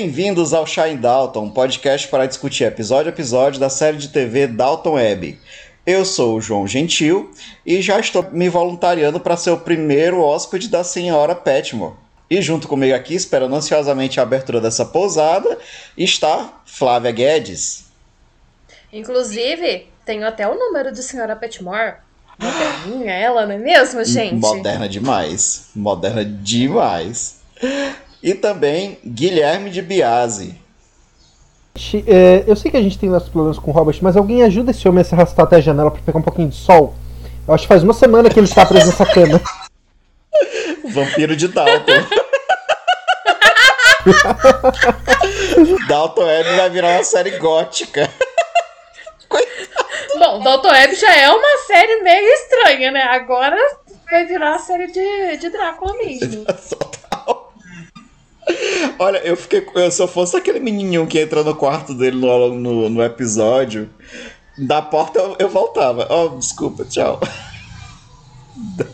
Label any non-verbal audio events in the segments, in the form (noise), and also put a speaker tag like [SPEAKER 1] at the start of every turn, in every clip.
[SPEAKER 1] Bem-vindos ao Shine Dalton, um podcast para discutir episódio a episódio da série de TV Dalton Web. Eu sou o João Gentil e já estou me voluntariando para ser o primeiro hóspede da senhora Petmore. E junto comigo aqui, esperando ansiosamente a abertura dessa pousada, está Flávia Guedes.
[SPEAKER 2] Inclusive, tenho até o número de senhora Petmore. Moderninha ela, não é mesmo, gente?
[SPEAKER 1] Moderna demais. Moderna demais. E também Guilherme de Biase.
[SPEAKER 3] É, eu sei que a gente tem nossos problemas com o Robert, mas alguém ajuda esse homem a se arrastar até a janela para pegar um pouquinho de sol. Eu acho que faz uma semana que ele está preso nessa cama. (laughs)
[SPEAKER 1] Vampiro de Dalton. (laughs) Dalton Web vai virar uma série gótica. (laughs)
[SPEAKER 2] Bom, Dalton Web já é uma série meio estranha, né? Agora vai virar a série de, de Drácula mesmo.
[SPEAKER 1] Olha, eu fiquei. Se eu fosse aquele menininho que entra no quarto dele no, no, no episódio, da porta eu, eu voltava. Oh, desculpa, tchau.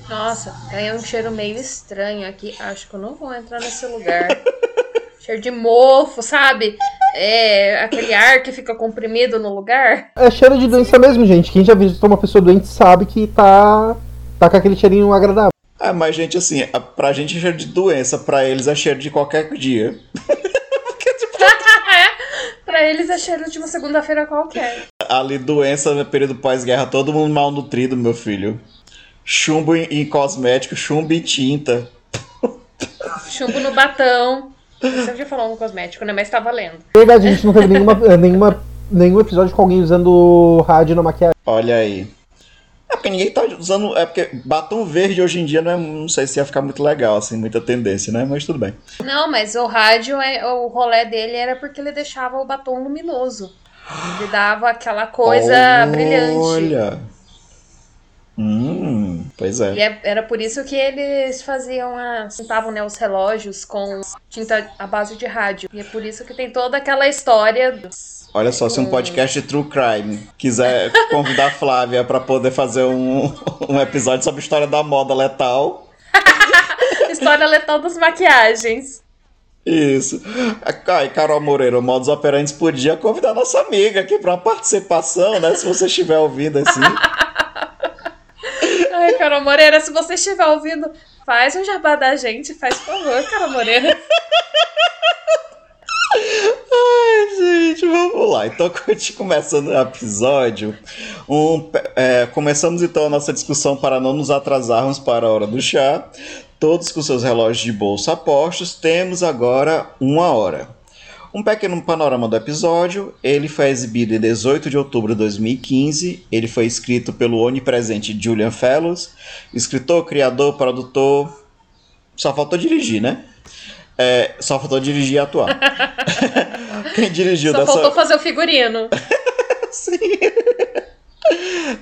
[SPEAKER 2] Nossa, tem um cheiro meio estranho aqui. Acho que eu não vou entrar nesse lugar. (laughs) cheiro de mofo, sabe? É aquele ar que fica comprimido no lugar.
[SPEAKER 3] É cheiro de doença mesmo, gente. Quem já visitou uma pessoa doente sabe que tá, tá com aquele cheirinho agradável.
[SPEAKER 1] Ah, mas gente, assim, pra gente é cheiro de doença, pra eles é cheiro de qualquer dia. (laughs) (laughs)
[SPEAKER 2] pra eles é cheiro de uma segunda-feira qualquer.
[SPEAKER 1] Ali, doença no período pós-guerra, todo mundo mal nutrido, meu filho. Chumbo em, em cosmético, chumbo em tinta.
[SPEAKER 2] Chumbo no batão. Você já falou no cosmético, né? Mas tá valendo.
[SPEAKER 3] Verdade, a gente não teve nenhuma, nenhuma, nenhum episódio com alguém usando rádio na maquiagem.
[SPEAKER 1] Olha aí. É porque ninguém tá usando. É porque batom verde hoje em dia não, é, não sei se ia ficar muito legal, assim, muita tendência, né? Mas tudo bem.
[SPEAKER 2] Não, mas o rádio, é, o rolê dele era porque ele deixava o batom luminoso. Ele dava aquela coisa
[SPEAKER 1] Olha.
[SPEAKER 2] brilhante.
[SPEAKER 1] Olha. Hum, pois é.
[SPEAKER 2] E é- era por isso que eles faziam a. pintavam né, os relógios com tinta à base de rádio. E é por isso que tem toda aquela história.
[SPEAKER 1] Olha só, se um podcast de True Crime quiser convidar a Flávia pra poder fazer um, um episódio sobre a história da moda letal. (laughs)
[SPEAKER 2] História letal das maquiagens.
[SPEAKER 1] Isso. Ai, Carol Moreira, o Modus Operantes podia convidar nossa amiga aqui pra uma participação, né? Se você estiver ouvindo assim. (laughs)
[SPEAKER 2] Ai, Carol Moreira, se você estiver ouvindo, faz um jabá da gente, faz por favor, Carol Moreira. (laughs)
[SPEAKER 1] Ai, gente, vamos lá. Então, (laughs) começando o episódio, um, é, começamos então a nossa discussão para não nos atrasarmos para a hora do chá. Todos com seus relógios de bolsa apostos, temos agora uma hora. Um pequeno panorama do episódio. Ele foi exibido em 18 de outubro de 2015. Ele foi escrito pelo onipresente Julian Fellows, escritor, criador, produtor. Só faltou dirigir, né? É, só faltou dirigir e atuar. (laughs) Quem dirigiu
[SPEAKER 2] Só
[SPEAKER 1] dessa.
[SPEAKER 2] faltou fazer o figurino. (laughs)
[SPEAKER 1] Sim.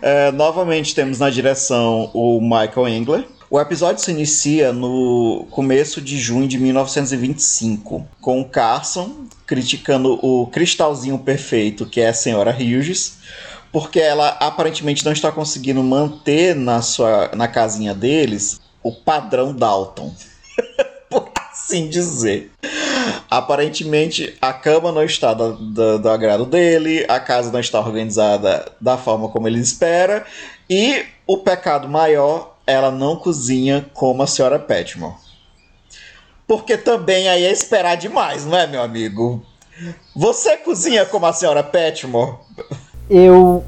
[SPEAKER 1] É, novamente temos na direção o Michael Engler. O episódio se inicia no começo de junho de 1925, com o Carson criticando o cristalzinho perfeito que é a senhora Hughes, porque ela aparentemente não está conseguindo manter na sua na casinha deles o padrão Dalton. (laughs) Assim dizer. Aparentemente, a cama não está do, do- do agrado dele, a casa não está organizada da forma como ele espera, e o pecado maior, ela não cozinha como a senhora Petmore. Porque também aí é esperar demais, não é, meu amigo? Você cozinha como a senhora Petmore?
[SPEAKER 3] Eu.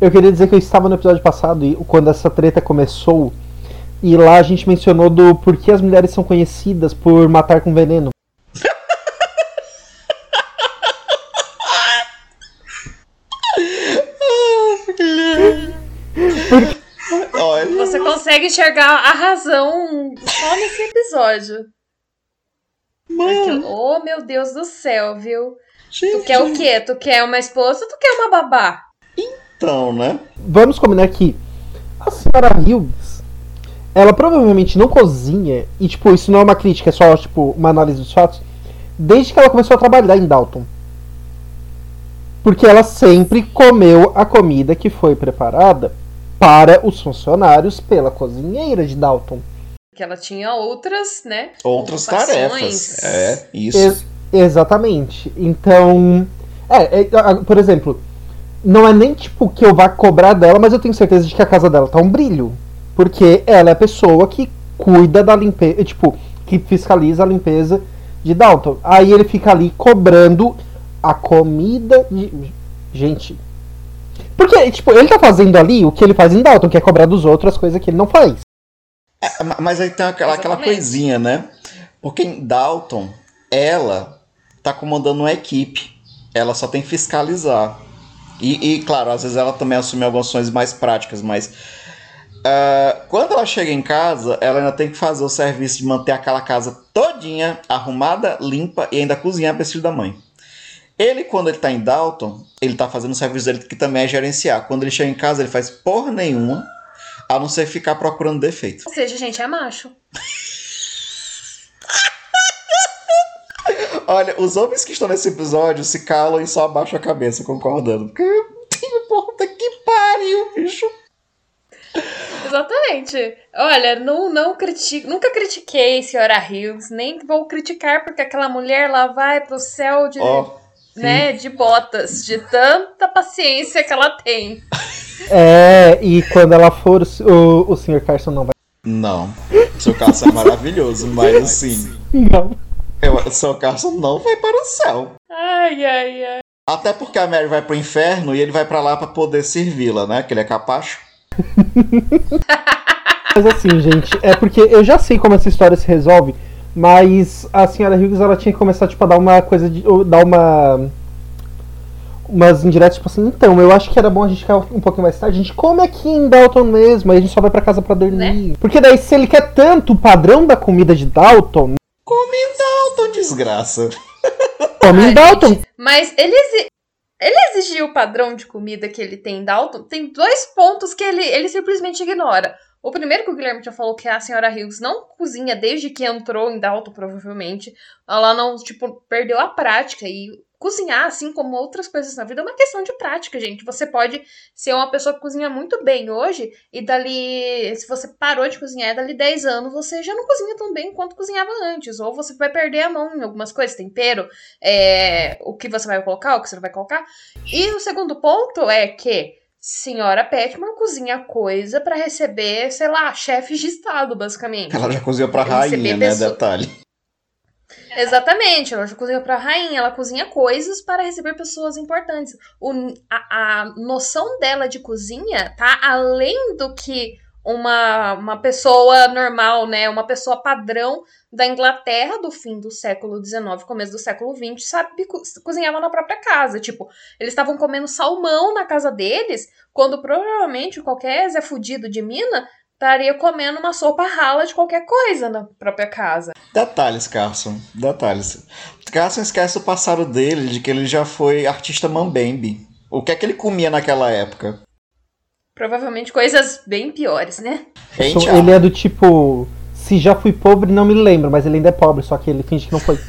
[SPEAKER 3] Eu queria dizer que eu estava no episódio passado e quando essa treta começou. E lá a gente mencionou do porquê as mulheres são conhecidas por matar com veneno.
[SPEAKER 2] Você consegue enxergar a razão só nesse episódio. Porque, oh, meu Deus do céu, viu? Tu
[SPEAKER 1] gente,
[SPEAKER 2] quer o quê? Tu quer uma esposa ou tu quer uma babá?
[SPEAKER 1] Então, né?
[SPEAKER 3] Vamos combinar que a senhora Hughes, ela provavelmente não cozinha, e tipo, isso não é uma crítica, é só tipo uma análise dos fatos, desde que ela começou a trabalhar em Dalton. Porque ela sempre comeu a comida que foi preparada para os funcionários pela cozinheira de Dalton.
[SPEAKER 2] Que ela tinha outras, né?
[SPEAKER 1] Outras tarefas. É, isso.
[SPEAKER 3] Ex- exatamente. Então, é, é, por exemplo, não é nem tipo que eu vá cobrar dela, mas eu tenho certeza de que a casa dela tá um brilho. Porque ela é a pessoa que cuida da limpeza, tipo, que fiscaliza a limpeza de Dalton. Aí ele fica ali cobrando a comida de. Gente. Porque, tipo, ele tá fazendo ali o que ele faz em Dalton, que é cobrar dos outros as coisas que ele não faz.
[SPEAKER 1] É, ma- mas aí tem aquela, aquela coisinha, né? Porque em Dalton, ela tá comandando uma equipe. Ela só tem que fiscalizar. E, e, claro, às vezes ela também assume algumas ações mais práticas, mas. Ah, quando ela chega em casa, ela ainda tem que fazer o serviço de manter aquela casa todinha arrumada, limpa e ainda cozinhar para esse filho da mãe. Ele, quando ele tá em Dalton, ele tá fazendo o serviço dele que também é gerenciar. Quando ele chega em casa, ele faz porra nenhuma, a não ser ficar procurando defeito.
[SPEAKER 2] Ou seja, gente, é macho. (laughs)
[SPEAKER 1] Olha, os homens que estão nesse episódio se calam e só abaixam a cabeça concordando. Porque, puta que pariu, bicho.
[SPEAKER 2] Exatamente. Olha, não, não critico, nunca critiquei senhora Hughes, nem vou criticar porque aquela mulher lá vai pro céu de,
[SPEAKER 1] Ó,
[SPEAKER 2] né, de botas, de tanta paciência que ela tem.
[SPEAKER 3] É, e quando ela for, o, o Sr. Carson não vai.
[SPEAKER 1] não. Seu Carson é maravilhoso, mas assim,
[SPEAKER 3] Não.
[SPEAKER 1] eu, o seu Carson não vai para o céu.
[SPEAKER 2] Ai, ai, ai.
[SPEAKER 1] Até porque a Mary vai pro inferno e ele vai pra lá pra poder servi-la, né? Que ele é capacho. (laughs)
[SPEAKER 3] Mas assim, gente, é porque eu já sei como essa história se resolve, mas a senhora Hughes ela tinha que começar tipo, a dar uma coisa de. ou dar uma. Umas indiretas, tipo assim, então, eu acho que era bom a gente ficar um pouquinho mais tarde, a gente come aqui em Dalton mesmo, aí a gente só vai pra casa pra dormir. Porque daí, se ele quer tanto o padrão da comida de Dalton,
[SPEAKER 1] Come em Dalton, desgraça.
[SPEAKER 3] come em Dalton.
[SPEAKER 2] Mas ele, exi- ele exigiu o padrão de comida que ele tem em Dalton. Tem dois pontos que ele, ele simplesmente ignora. O primeiro que o Guilherme já falou que a senhora Hughes não cozinha desde que entrou em Dalton, provavelmente. Ela não, tipo, perdeu a prática. E cozinhar, assim como outras coisas na vida, é uma questão de prática, gente. Você pode ser uma pessoa que cozinha muito bem hoje, e dali, se você parou de cozinhar dali 10 anos, você já não cozinha tão bem quanto cozinhava antes. Ou você vai perder a mão em algumas coisas, tempero, é, o que você vai colocar, o que você não vai colocar. E o segundo ponto é que senhora Petman cozinha coisa pra receber, sei lá, chefes de estado, basicamente.
[SPEAKER 1] Ela já cozinhou pra rainha, né?
[SPEAKER 2] pessoa-
[SPEAKER 1] Detalhe.
[SPEAKER 2] Exatamente, ela já cozinha pra rainha, ela cozinha coisas para receber pessoas importantes. O, a, a noção dela de cozinha tá além do que uma, uma pessoa normal, né? Uma pessoa padrão da Inglaterra do fim do século XIX, começo do século XX, sabe co- cozinhava na própria casa. Tipo, eles estavam comendo salmão na casa deles, quando provavelmente qualquer Zé Fudido de mina estaria comendo uma sopa rala de qualquer coisa na própria casa.
[SPEAKER 1] Detalhes, Carson. Detalhes. Carson esquece o passado dele, de que ele já foi artista mambembe. O que é que ele comia naquela época?
[SPEAKER 2] Provavelmente coisas bem piores, né?
[SPEAKER 1] Thiago?
[SPEAKER 3] Ele é do tipo. Se já fui pobre, não me lembro, mas ele ainda é pobre, só que ele finge que não foi. (laughs)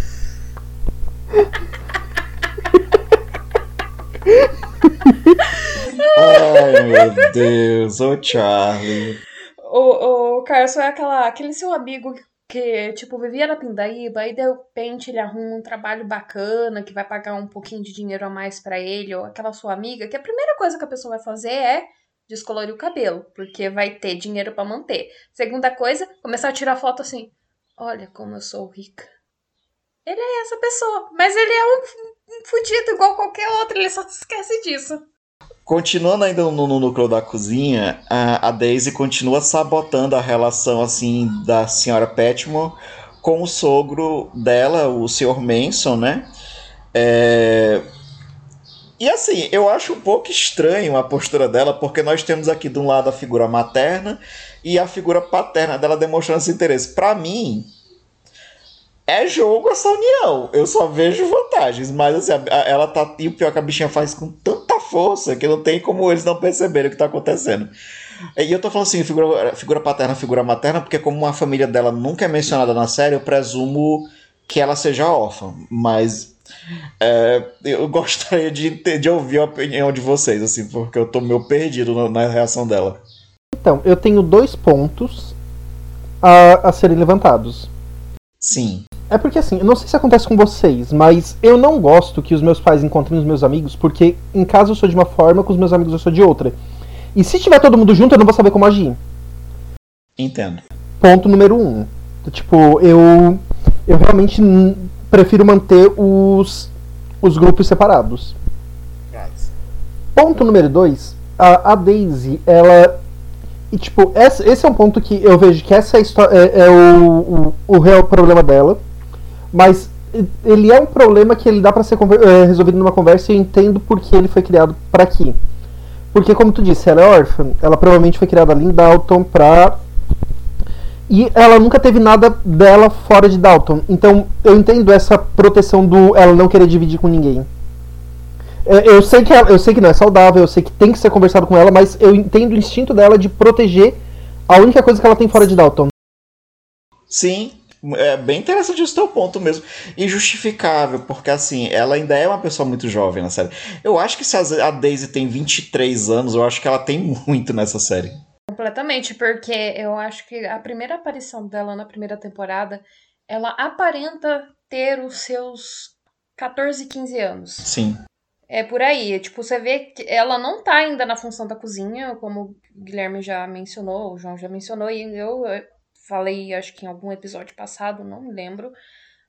[SPEAKER 1] Ai, meu Deus. Ô, Charlie.
[SPEAKER 2] O, o Carson é aquela, aquele seu amigo que, tipo, vivia na Pindaíba, aí de repente ele arruma um trabalho bacana que vai pagar um pouquinho de dinheiro a mais pra ele, ou aquela sua amiga, que a primeira coisa que a pessoa vai fazer é descolorir o cabelo, porque vai ter dinheiro pra manter. Segunda coisa, começar a tirar foto assim: olha como eu sou rica. Ele é essa pessoa, mas ele é um, um fudido igual qualquer outro, ele só se esquece disso.
[SPEAKER 1] Continuando ainda no, no núcleo da cozinha, a, a Daisy continua sabotando a relação assim da senhora Petmore com o sogro dela, o Sr. Manson, né? É, E assim, eu acho um pouco estranho a postura dela, porque nós temos aqui de um lado a figura materna e a figura paterna dela demonstrando esse interesse. Pra mim, é jogo essa união. Eu só vejo vantagens, mas assim, a- a- ela tá. E o pior é que a bichinha faz com tanta força que não tem como eles não perceberem o que tá acontecendo. E eu tô falando assim, figura, figura paterna, figura materna, porque como a família dela nunca é mencionada na série, eu presumo que ela seja órfã. Mas é, eu gostaria de, de ouvir a opinião de vocês, assim, porque eu tô meio perdido na, na reação dela.
[SPEAKER 3] Então, eu tenho dois pontos a, a serem levantados.
[SPEAKER 1] Sim.
[SPEAKER 3] É porque assim, eu não sei se acontece com vocês, mas eu não gosto que os meus pais encontrem os meus amigos, porque em casa eu sou de uma forma, com os meus amigos eu sou de outra. E se tiver todo mundo junto, eu não vou saber como agir.
[SPEAKER 1] Entendo.
[SPEAKER 3] Ponto número um. Tipo, eu. Eu realmente prefiro manter os, os grupos separados. Ponto número dois. A, a Daisy, ela. E, tipo, esse é um ponto que eu vejo que essa é, é, é o, o, o, real problema dela. Mas ele é um problema que ele dá para ser é, resolvido numa conversa e eu entendo porque ele foi criado para aqui. Porque, como tu disse, ela é órfã. Ela provavelmente foi criada ali em Dalton pra. E ela nunca teve nada dela fora de Dalton. Então, eu entendo essa proteção do ela não querer dividir com ninguém. É, eu sei, que ela, eu sei que não é saudável, eu sei que tem que ser conversado com ela, mas eu entendo o instinto dela de proteger a única coisa que ela tem fora de Dalton.
[SPEAKER 1] Sim, é bem interessante esse teu ponto mesmo. Injustificável, porque assim, ela ainda é uma pessoa muito jovem na série. Eu acho que se a Daisy tem 23 anos, eu acho que ela tem muito nessa série.
[SPEAKER 2] Completamente, porque eu acho que a primeira aparição dela na primeira temporada, ela aparenta ter os seus 14, 15 anos.
[SPEAKER 1] Sim.
[SPEAKER 2] É por aí. Tipo, você vê que ela não tá ainda na função da cozinha, como o Guilherme já mencionou, o João já mencionou, e eu falei, acho que em algum episódio passado, não me lembro.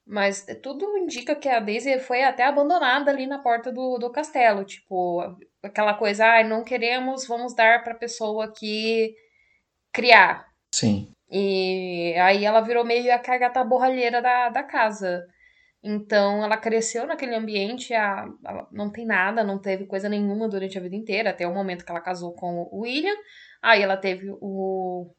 [SPEAKER 2] Mas tudo indica que a Daisy foi até abandonada ali na porta do, do castelo. Tipo, aquela coisa, ah, não queremos, vamos dar pra pessoa que criar.
[SPEAKER 1] Sim.
[SPEAKER 2] E aí ela virou meio a cargata borralheira da, da casa. Então ela cresceu naquele ambiente, a, ela não tem nada, não teve coisa nenhuma durante a vida inteira, até o momento que ela casou com o William. Aí ela teve o,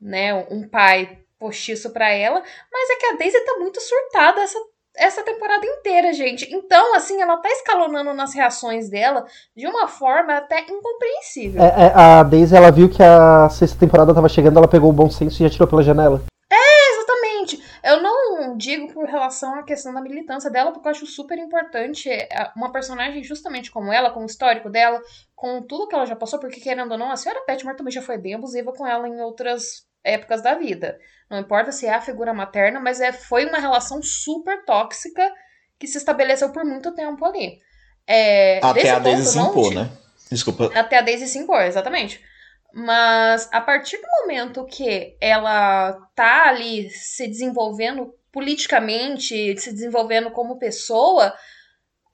[SPEAKER 2] né, um pai postiço para ela, mas é que a Daisy tá muito surtada essa essa temporada inteira, gente. Então, assim, ela tá escalonando nas reações dela de uma forma até incompreensível.
[SPEAKER 3] É, é, a Daisy, ela viu que a sexta temporada tava chegando, ela pegou o bom senso e já tirou pela janela.
[SPEAKER 2] É, exatamente. Eu não digo por relação à questão da militância dela, porque eu acho super importante é, uma personagem justamente como ela, com o histórico dela, com tudo que ela já passou, porque querendo ou não, a senhora Petmore também já foi bem abusiva com ela em outras épocas da vida. Não importa se é a figura materna, mas é, foi uma relação super tóxica que se estabeleceu por muito tempo ali. É,
[SPEAKER 1] Até a Daisy se impor, né? Desculpa.
[SPEAKER 2] Até a Daisy se impor, exatamente. Mas a partir do momento que ela tá ali se desenvolvendo politicamente, se desenvolvendo como pessoa,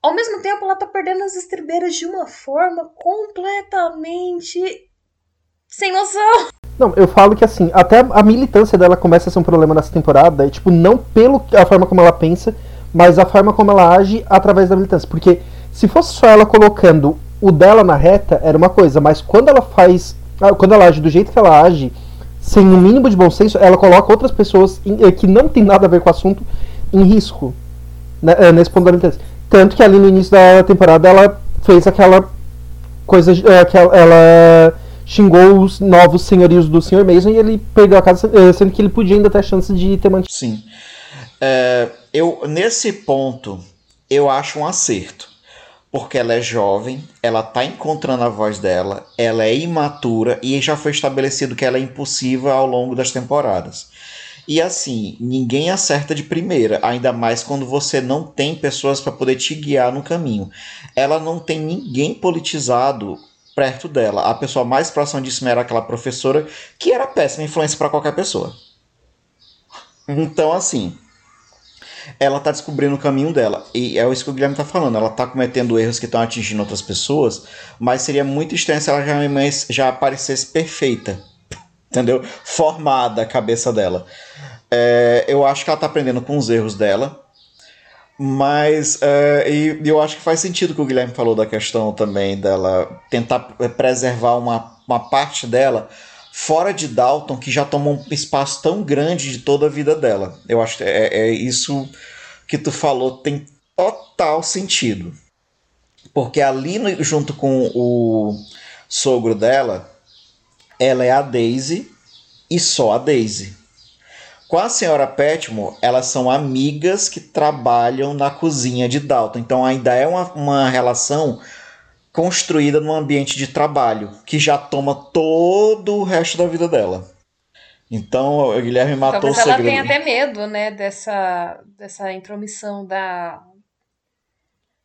[SPEAKER 2] ao mesmo tempo ela tá perdendo as estribeiras de uma forma completamente sem noção.
[SPEAKER 3] Não, eu falo que assim, até a militância dela começa a ser um problema nessa temporada, é tipo, não pelo a forma como ela pensa, mas a forma como ela age através da militância. Porque se fosse só ela colocando o dela na reta, era uma coisa, mas quando ela faz. Ah, quando ela age do jeito que ela age, sem o um mínimo de bom senso, ela coloca outras pessoas eh, que não tem nada a ver com o assunto em risco. Né, eh, nesse ponto da militância. Tanto que ali no início da temporada ela fez aquela coisa. Eh, que ela xingou os novos senhorios do Sr. Mason e ele perdeu a casa, eh, sendo que ele podia ainda ter a chance de ter mantido.
[SPEAKER 1] Sim. É, eu, nesse ponto, eu acho um acerto. Porque ela é jovem, ela tá encontrando a voz dela, ela é imatura e já foi estabelecido que ela é impulsiva ao longo das temporadas. E assim, ninguém acerta de primeira, ainda mais quando você não tem pessoas para poder te guiar no caminho. Ela não tem ninguém politizado perto dela. A pessoa mais próxima disso era aquela professora, que era péssima influência para qualquer pessoa. Então, assim, ela tá descobrindo o caminho dela. E é isso que o Guilherme tá falando. Ela tá cometendo erros que estão atingindo outras pessoas, mas seria muito estranho se ela já, já aparecesse perfeita. Entendeu? Formada a cabeça dela. É, eu acho que ela tá aprendendo com os erros dela. Mas uh, e, eu acho que faz sentido o que o Guilherme falou da questão também dela tentar preservar uma, uma parte dela fora de Dalton, que já tomou um espaço tão grande de toda a vida dela. Eu acho que é, é isso que tu falou tem total sentido. Porque ali no, junto com o sogro dela, ela é a Daisy e só a Daisy. Com a senhora Petmore, elas são amigas que trabalham na cozinha de Dalton. Então ainda é uma, uma relação construída num ambiente de trabalho que já toma todo o resto da vida dela. Então o Guilherme matou
[SPEAKER 2] Talvez
[SPEAKER 1] o segredo.
[SPEAKER 2] ela tenha até medo, né, dessa, dessa intromissão da,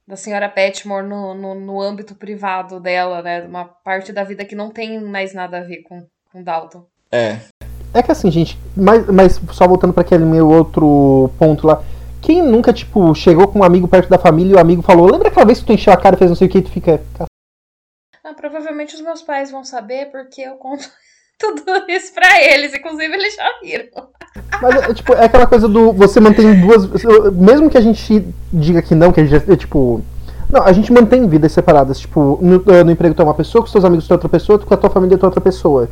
[SPEAKER 2] da senhora Petmore no, no, no âmbito privado dela, né? Uma parte da vida que não tem mais nada a ver com, com Dalton.
[SPEAKER 1] É.
[SPEAKER 3] É que assim, gente, mas, mas só voltando para aquele meu outro ponto lá. Quem nunca, tipo, chegou com um amigo perto da família e o amigo falou: Lembra aquela vez que tu encheu a cara e fez não sei o que e tu fica.
[SPEAKER 2] Ah, provavelmente os meus pais vão saber porque eu conto (laughs) tudo isso pra eles. Inclusive, eles já viram.
[SPEAKER 3] Mas é, tipo, é aquela coisa do. Você mantém duas. Mesmo que a gente diga que não, que a gente é tipo. Não, a gente mantém vidas separadas. Tipo, no, no emprego tu é uma pessoa, com seus amigos tu é outra pessoa, tu com a tua família tu é outra pessoa.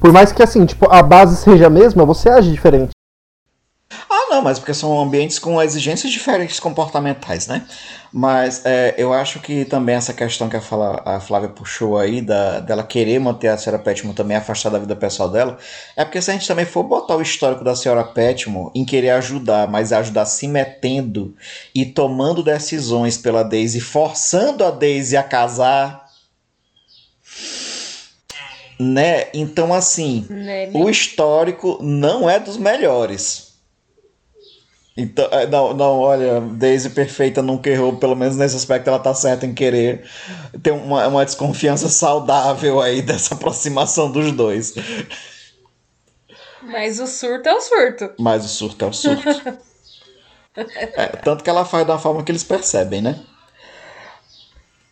[SPEAKER 3] Por mais que assim, tipo, a base seja a mesma, você age diferente.
[SPEAKER 1] Ah, não, mas porque são ambientes com exigências diferentes comportamentais, né? Mas é, eu acho que também essa questão que a, a Flávia puxou aí, da, dela querer manter a senhora Petmore também afastada da vida pessoal dela, é porque se a gente também for botar o histórico da senhora Petmore em querer ajudar, mas ajudar se metendo e tomando decisões pela Daisy, forçando a Daisy a casar. Né? Então, assim,
[SPEAKER 2] Né?
[SPEAKER 1] o histórico não é dos melhores. Então, é, não, não, olha, Daisy perfeita nunca errou, pelo menos nesse aspecto ela tá certa em querer ter uma, uma desconfiança saudável aí (laughs) dessa aproximação dos dois.
[SPEAKER 2] Mas o surto é o surto.
[SPEAKER 1] Mas o surto é o surto. (laughs) É, tanto que ela faz da forma que eles percebem, né?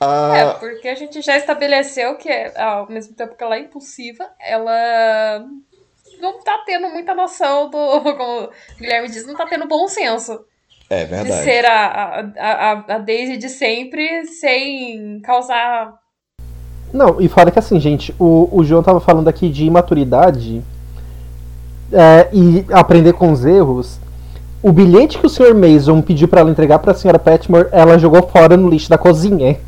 [SPEAKER 2] É,
[SPEAKER 1] Ah,
[SPEAKER 2] porque a gente já estabeleceu que, ao mesmo tempo que ela é impulsiva, ela não tá tendo muita noção do. (laughs) Como o Guilherme diz, não tá tendo bom senso
[SPEAKER 1] é
[SPEAKER 2] de
[SPEAKER 1] verdade.
[SPEAKER 2] ser a, a, a, a Daisy de sempre sem causar.
[SPEAKER 3] Não, e fora que assim, gente, o, o João tava falando aqui de imaturidade é, e aprender com os erros. O bilhete que o Sr. Mason pediu pra ela entregar pra senhora Petmore, ela jogou fora no lixo da cozinha.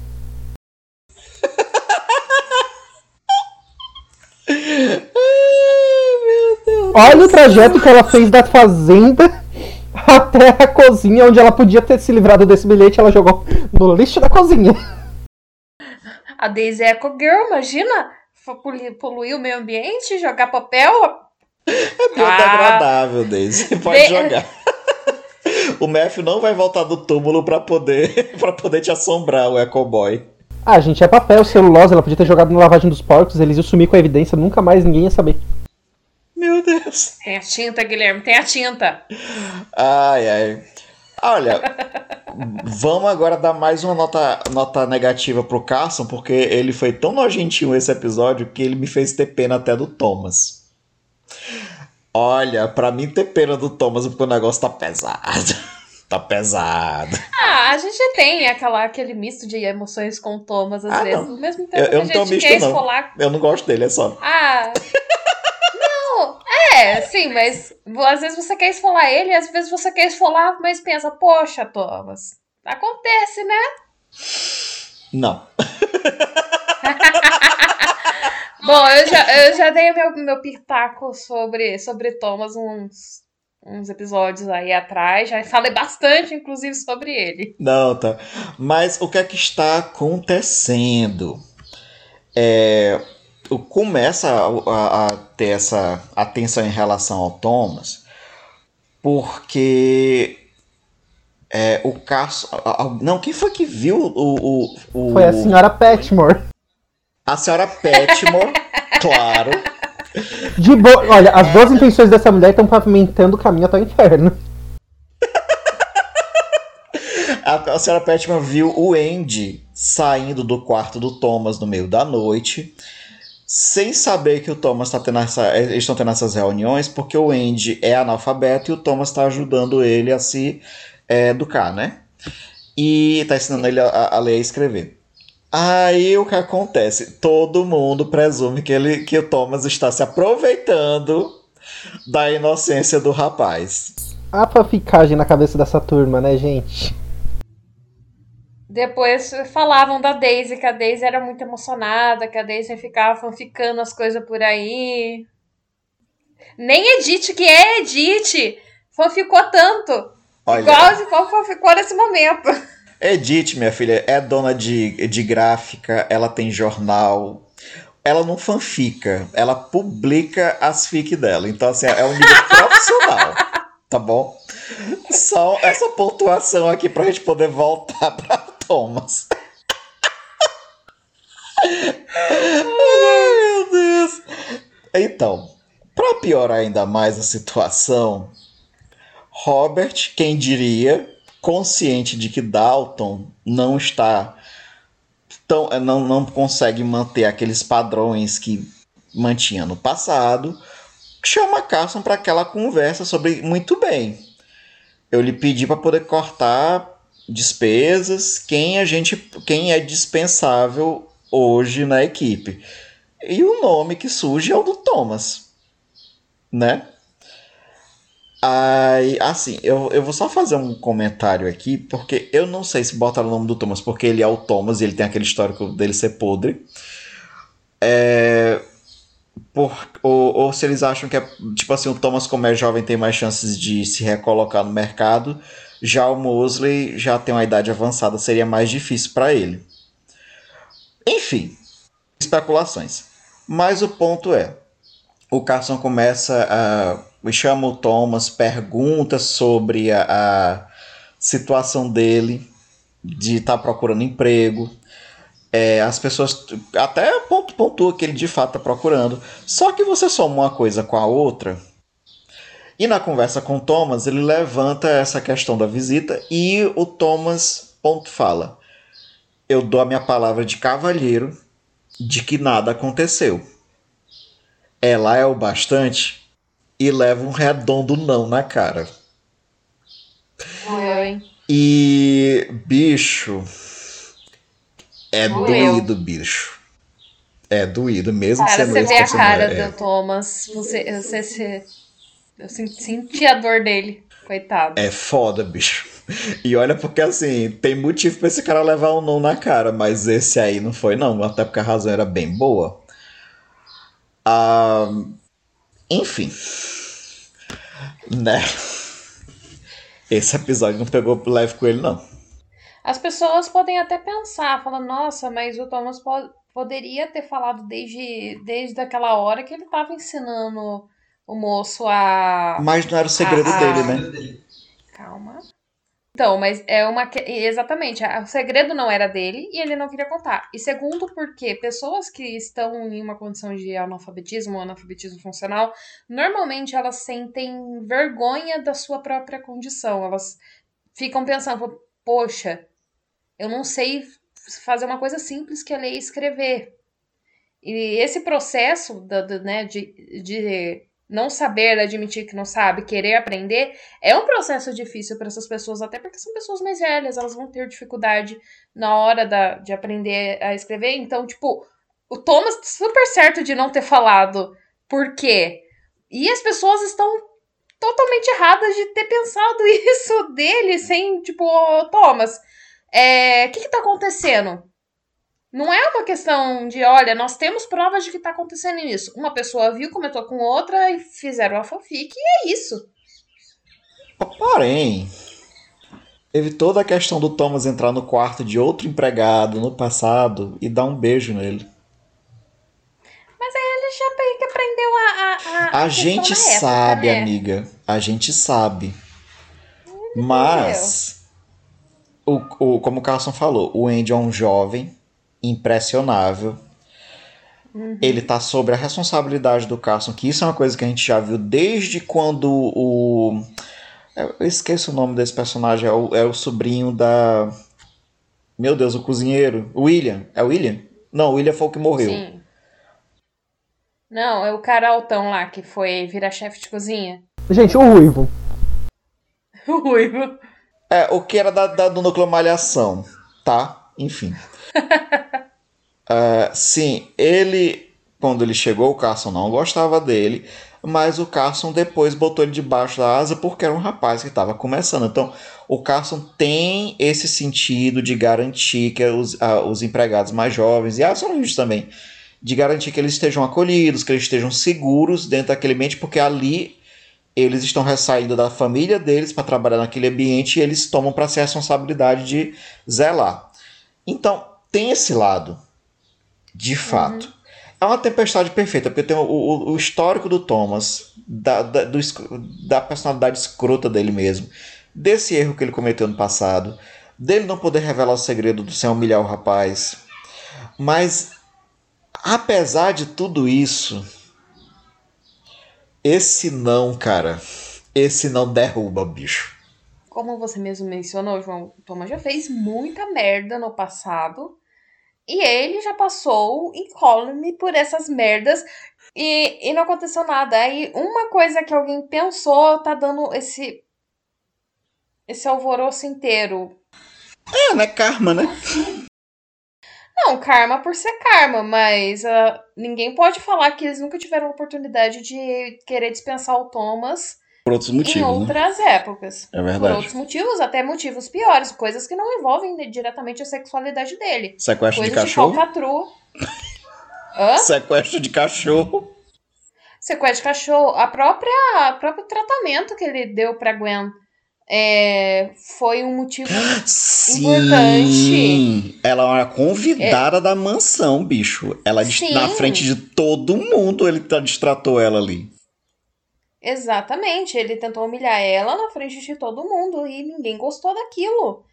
[SPEAKER 3] Olha o trajeto que ela fez da fazenda (laughs) até a cozinha, onde ela podia ter se livrado desse bilhete, ela jogou no lixo da cozinha.
[SPEAKER 2] A Daisy é Eco Girl, imagina? Poluir o meio ambiente, jogar papel.
[SPEAKER 1] É muito
[SPEAKER 2] Ah.
[SPEAKER 1] agradável, Daisy. (laughs) Pode
[SPEAKER 2] Be-
[SPEAKER 1] jogar. (laughs) O Matthew não vai voltar do túmulo pra poder, pra poder te assombrar, o Ecoboy.
[SPEAKER 3] Ah, gente, é papel, celulose, ela podia ter jogado na lavagem dos porcos, eles iam sumir com a evidência, nunca mais ninguém ia saber.
[SPEAKER 1] Meu Deus.
[SPEAKER 2] Tem a tinta, Guilherme, tem a tinta.
[SPEAKER 1] Ai, ai. Olha, vamos agora dar mais uma nota, nota negativa pro Carson, porque ele foi tão nojentinho esse episódio que ele me fez ter pena até do Thomas. Olha, pra mim ter pena do Thomas porque o negócio tá pesado. (laughs) tá pesado.
[SPEAKER 2] Ah, a gente tem aquela, aquele misto de emoções com o Thomas, às
[SPEAKER 1] Ah,
[SPEAKER 2] vezes.
[SPEAKER 1] não.
[SPEAKER 2] Mesmo tempo
[SPEAKER 1] Eu- eu
[SPEAKER 2] que
[SPEAKER 1] não
[SPEAKER 2] a gente
[SPEAKER 1] misto,
[SPEAKER 2] quer
[SPEAKER 1] não.
[SPEAKER 2] esfolar.
[SPEAKER 1] Eu não gosto dele, é só.
[SPEAKER 2] Ah. (laughs) É, sim, mas às vezes você quer esfolar ele, às vezes você quer esfolar, mas pensa, poxa, Thomas, acontece, né?
[SPEAKER 1] Não. (laughs)
[SPEAKER 2] Bom, eu já, eu já dei meu, meu pitaco sobre, sobre Thomas uns, uns episódios aí atrás, já falei bastante, inclusive, sobre ele.
[SPEAKER 1] Não, tá. Mas o que é que está acontecendo? É, começa a, a- a ter essa atenção em relação ao Thomas, porque é, o Carson. a- Não, quem foi que viu o. o, o-
[SPEAKER 3] Foi a senhora Petmore.
[SPEAKER 1] a senhora Petmore, (laughs) claro.
[SPEAKER 3] De boa. Olha, as boas intenções dessa mulher estão pavimentando o caminho até o inferno.
[SPEAKER 1] A, a senhora Petman viu o Andy saindo do quarto do Thomas no meio da noite, sem saber que o Thomas tá tendo essa, eles estão tendo essas reuniões, porque o Andy é analfabeto e o Thomas está ajudando ele a se é, educar, né? E tá ensinando ele a, a ler e escrever. Aí o que acontece? Todo mundo presume que, ele, que o Thomas está se aproveitando da inocência do rapaz.
[SPEAKER 3] A paficagem na cabeça dessa turma, né, gente?
[SPEAKER 2] Depois falavam da Daisy, que a Daisy era muito emocionada, que a Daisy ficava ficando as coisas por aí. Nem Edith, que é Edith, fanficou tanto.
[SPEAKER 1] Olha,
[SPEAKER 2] Igual, igual fanficou nesse momento.
[SPEAKER 1] Edith, minha filha, é dona de, de gráfica, ela tem jornal. Ela não fanfica, ela publica as fic dela. Então, assim, é um nível profissional, tá bom? Só essa pontuação aqui pra gente poder voltar pra Thomas. (laughs) Ai, meu Deus. Então, pra piorar ainda mais a situação, Robert, quem diria, consciente de que Dalton não está tão, não, não consegue manter aqueles padrões que mantinha no passado, chama Carson para aquela conversa sobre muito bem. Eu lhe pedi para poder cortar despesas, quem a gente, quem é dispensável hoje na equipe. E o nome que surge é o do Thomas, né? Aí, assim, eu, eu vou só fazer um comentário aqui, porque eu não sei se botaram o nome do Thomas, porque ele é o Thomas e ele tem aquele histórico dele ser podre. É, por, ou, ou se eles acham que é tipo assim, o Thomas, como é jovem, tem mais chances de se recolocar no mercado. Já o Mosley já tem uma idade avançada, seria mais difícil para ele. Enfim, especulações. Mas o ponto é: o Carson começa a chama o Thomas, pergunta sobre a, a situação dele de estar tá procurando emprego. É, as pessoas até ponto, pontua que ele de fato está procurando. Só que você soma uma coisa com a outra. E na conversa com o Thomas, ele levanta essa questão da visita e o Thomas ponto fala: Eu dou a minha palavra de cavalheiro de que nada aconteceu. Ela é o bastante e leva um redondo não na cara.
[SPEAKER 2] Oi.
[SPEAKER 1] E bicho é
[SPEAKER 2] Doeu.
[SPEAKER 1] doído, bicho. É doído, mesmo
[SPEAKER 2] Cara,
[SPEAKER 1] sendo
[SPEAKER 2] você vê a cara
[SPEAKER 1] É.
[SPEAKER 2] do Thomas. Você, você, você- eu sen- senti a dor dele. Coitado.
[SPEAKER 1] É foda, bicho. E olha porque assim, tem motivo pra esse cara levar um não na cara, mas esse aí não foi não, até porque a razão era bem boa. Ah, enfim. Né? Esse episódio não pegou leve com ele, não.
[SPEAKER 2] As pessoas podem até pensar, falando, nossa, mas o Thomas po- poderia ter falado desde, desde aquela hora que ele estava ensinando o moço a.
[SPEAKER 1] Mas não era o segredo
[SPEAKER 2] Ah,
[SPEAKER 1] dele, né?
[SPEAKER 2] Calma. Então, mas é uma. Exatamente, a- o segredo não era dele e ele não queria contar. E segundo, porque pessoas que estão em uma condição de analfabetismo ou analfabetismo funcional, normalmente elas sentem vergonha da sua própria condição. Elas ficam pensando, poxa, eu não sei fazer uma coisa simples que é ler e escrever. E esse processo da- do, né, de, de não saber, admitir que não sabe, querer aprender, é um processo difícil para essas pessoas, até porque são pessoas mais velhas, elas vão ter dificuldade na hora da, de aprender a escrever. Então, tipo, o Thomas tá super certo de não ter falado por quê. E as pessoas estão totalmente erradas de ter pensado (laughs) isso dele sem, tipo, ô, Thomas, é, o que que tá acontecendo? Não é uma questão de, olha, nós temos provas de que tá acontecendo isso. Uma pessoa viu, comentou com outra e fizeram a fanfic e é isso.
[SPEAKER 1] Porém, teve toda a questão do Thomas entrar no quarto de outro empregado no passado e dar um beijo nele.
[SPEAKER 2] Ele já meio que aprendeu a. A, a,
[SPEAKER 1] A
[SPEAKER 2] questão
[SPEAKER 1] gente
[SPEAKER 2] época,
[SPEAKER 1] sabe,
[SPEAKER 2] né?
[SPEAKER 1] amiga. A gente sabe. Mas, o, o, como o Carlson falou, o Andy é um jovem impressionável.
[SPEAKER 2] Uhum.
[SPEAKER 1] Ele tá sobre a responsabilidade do Carson, que isso é uma coisa que a gente já viu desde quando o. Eu esqueço o nome desse personagem, é o, é o sobrinho da. Meu Deus, o cozinheiro. O William. É o William? Não, o William foi o que morreu.
[SPEAKER 2] Sim. Não, é o cara altão lá que foi virar chefe de cozinha.
[SPEAKER 3] Gente, o Ruivo. (laughs)
[SPEAKER 2] O ruivo.
[SPEAKER 1] É, o que era da, da- do núcleo Malhação, tá? Enfim. (laughs) É, sim, ele, quando ele chegou, o Carson não gostava dele. mas o Carson depois botou ele debaixo da asa porque era um rapaz que estava começando. Então, o Carson tem esse sentido de garantir que os, os empregados mais jovens, e acionistas também, de garantir que eles estejam acolhidos, que eles estejam seguros dentro daquele ambiente, porque ali eles estão ressaindo da família deles para trabalhar naquele ambiente e eles tomam para si a responsabilidade de zelar. Então, tem esse lado, de fato. Uhum. É uma tempestade perfeita, porque tem o, o, o histórico do Thomas, da, da, do, da personalidade escrota dele mesmo, desse erro que ele cometeu no passado, dele não poder revelar o segredo do sem humilhar o rapaz. Mas, apesar de tudo isso, esse não, cara, esse não derruba, bicho.
[SPEAKER 2] Como você mesmo mencionou, João, Thomas já fez muita merda no passado e ele já passou incólume por essas merdas e, e não aconteceu nada. Aí uma coisa que alguém pensou tá dando esse esse alvoroço inteiro.
[SPEAKER 1] É, né? Karma, né?
[SPEAKER 2] Não, karma por ser karma, mas uh, ninguém pode falar que eles nunca tiveram a oportunidade de querer dispensar o Thomas
[SPEAKER 1] por outros motivos. Em
[SPEAKER 2] né? outras
[SPEAKER 1] né?
[SPEAKER 2] épocas.
[SPEAKER 1] É verdade.
[SPEAKER 2] Por outros motivos, até motivos piores, coisas que não envolvem diretamente a sexualidade dele.
[SPEAKER 1] Sequestro
[SPEAKER 2] coisas
[SPEAKER 1] de cachorro.
[SPEAKER 2] De? (laughs)
[SPEAKER 1] Sequestro de cachorro.
[SPEAKER 2] Sequestro de cachorro. A própria, a próprio tratamento que ele deu pra Gwen é, foi um motivo (gasps) Sim, importante.
[SPEAKER 1] Ela é uma convidada é. da mansão, bicho. Ela Sim. na frente de todo mundo ele distratou ela ali.
[SPEAKER 2] Exatamente, ele tentou humilhar ela na frente de todo mundo e ninguém gostou daquilo.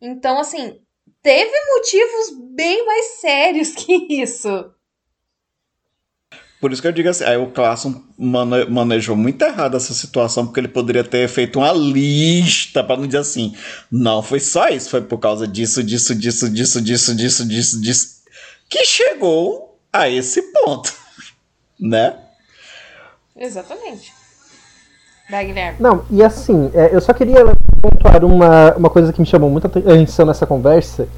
[SPEAKER 2] Então, assim, teve motivos bem mais sérios (laughs) que isso.
[SPEAKER 1] Por isso que eu digo assim, aí o Classon mane manejou muito errado essa situação, porque ele poderia ter feito uma lista para não dizer assim, não foi só isso, foi por causa disso, disso, disso, disso, disso, disso, disso, disso, que chegou a esse ponto, (laughs) né?
[SPEAKER 2] Exatamente. Guilherme.
[SPEAKER 3] Não, e assim, é, eu só queria pontuar uma, uma coisa que me chamou muita atenção nessa conversa,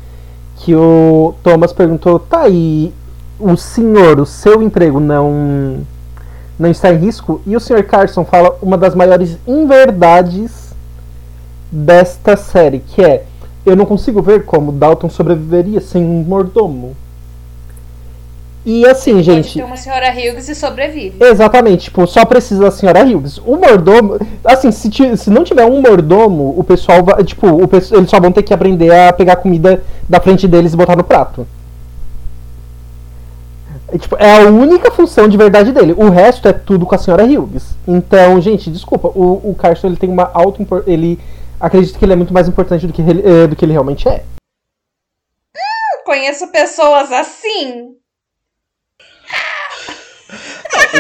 [SPEAKER 3] que o Thomas perguntou, tá aí, o senhor, o seu emprego não não está em risco? E o senhor Carson fala uma das maiores inverdades desta série, que é eu não consigo ver como Dalton sobreviveria sem um mordomo. E assim, Pode gente.
[SPEAKER 2] Tem uma senhora Hughes e sobrevive.
[SPEAKER 3] Exatamente, tipo, só precisa da senhora Hughes. O mordomo. Assim, se, se não tiver um mordomo, o pessoal vai. Tipo, o, eles só vão ter que aprender a pegar comida da frente deles e botar no prato. É, tipo, é a única função de verdade dele. O resto é tudo com a senhora Hughes. Então, gente, desculpa. O, o Carson ele tem uma auto Ele acredita que ele é muito mais importante do que ele, eh, do que ele realmente é.
[SPEAKER 2] Hum, conheço pessoas assim.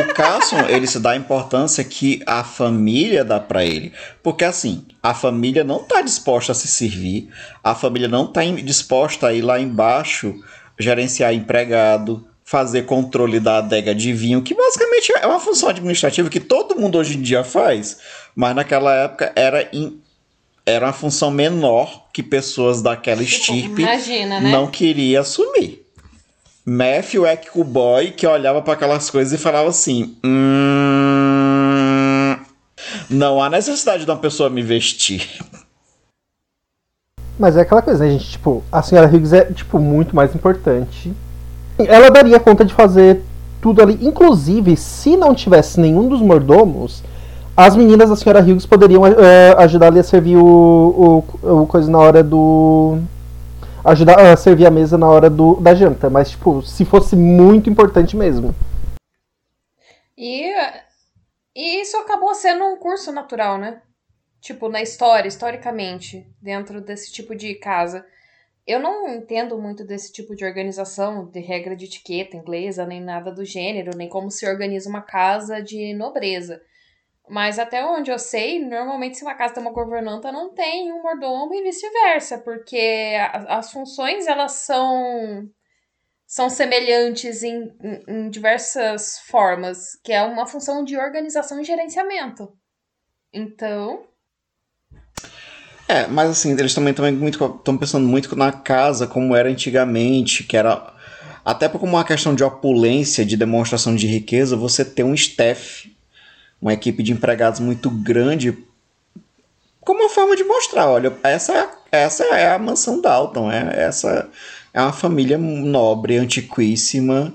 [SPEAKER 1] O Carson, ele se dá a importância que a família dá para ele. Porque assim, a família não tá disposta a se servir, a família não tá disposta a ir lá embaixo gerenciar empregado, fazer controle da adega de vinho, que basicamente é uma função administrativa que todo mundo hoje em dia faz, mas naquela época era era uma função menor que pessoas daquela tipo, estirpe
[SPEAKER 2] Imagina, né?
[SPEAKER 1] não queria assumir. Matthew é o boy que olhava para aquelas coisas e falava assim: hum, não há necessidade de uma pessoa me vestir.
[SPEAKER 3] Mas é aquela coisa, né, gente? Tipo, a senhora Higgs é, tipo, muito mais importante. Ela daria conta de fazer tudo ali. Inclusive, se não tivesse nenhum dos mordomos, as meninas da senhora Hughes poderiam uh, ajudar ali a servir o, o, o coisa na hora do ajudar a servir a mesa na hora do, da janta, mas tipo, se fosse muito importante mesmo.
[SPEAKER 2] E, e isso acabou sendo um curso natural, né? Tipo, na história, historicamente, dentro desse tipo de casa. Eu não entendo muito desse tipo de organização, de regra de etiqueta inglesa, nem nada do gênero, nem como se organiza uma casa de nobreza. Mas até onde eu sei, normalmente se uma casa tem uma governanta, não tem um mordomo e vice-versa, porque as funções elas são são semelhantes em, em, em, diversas formas, que é uma função de organização e gerenciamento. Então.
[SPEAKER 1] É, mas assim, eles também estão pensando muito na casa como era antigamente, que era. Até por uma questão de opulência, de demonstração de riqueza, você ter um staff uma equipe de empregados muito grande, como uma forma de mostrar, olha, essa é, essa é a mansão Dalton, é, essa é uma família nobre, antiquíssima,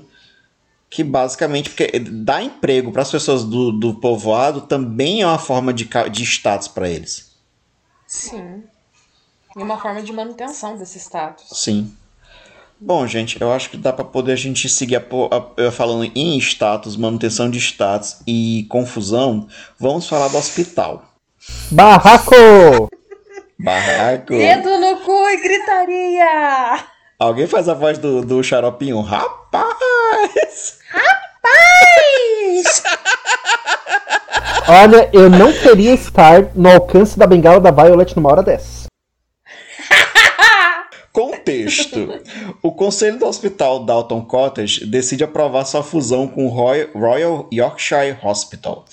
[SPEAKER 1] que basicamente porque dá emprego para as pessoas do, do povoado também é uma forma de, de status para eles.
[SPEAKER 2] Sim. E uma forma de manutenção desse status.
[SPEAKER 1] Sim. Bom, gente, eu acho que dá para poder a gente seguir a, a, falando em status, manutenção de status e confusão. Vamos falar do hospital.
[SPEAKER 3] Barraco!
[SPEAKER 1] Barraco!
[SPEAKER 2] Dedo no cu e gritaria!
[SPEAKER 1] Alguém faz a voz do, do xaropinho? Rapaz!
[SPEAKER 2] Rapaz!
[SPEAKER 3] Olha, eu não queria estar no alcance da bengala da Violet numa hora dessa.
[SPEAKER 1] Contexto: O conselho do Hospital Dalton Cottage decide aprovar sua fusão com o Royal Yorkshire Hospital.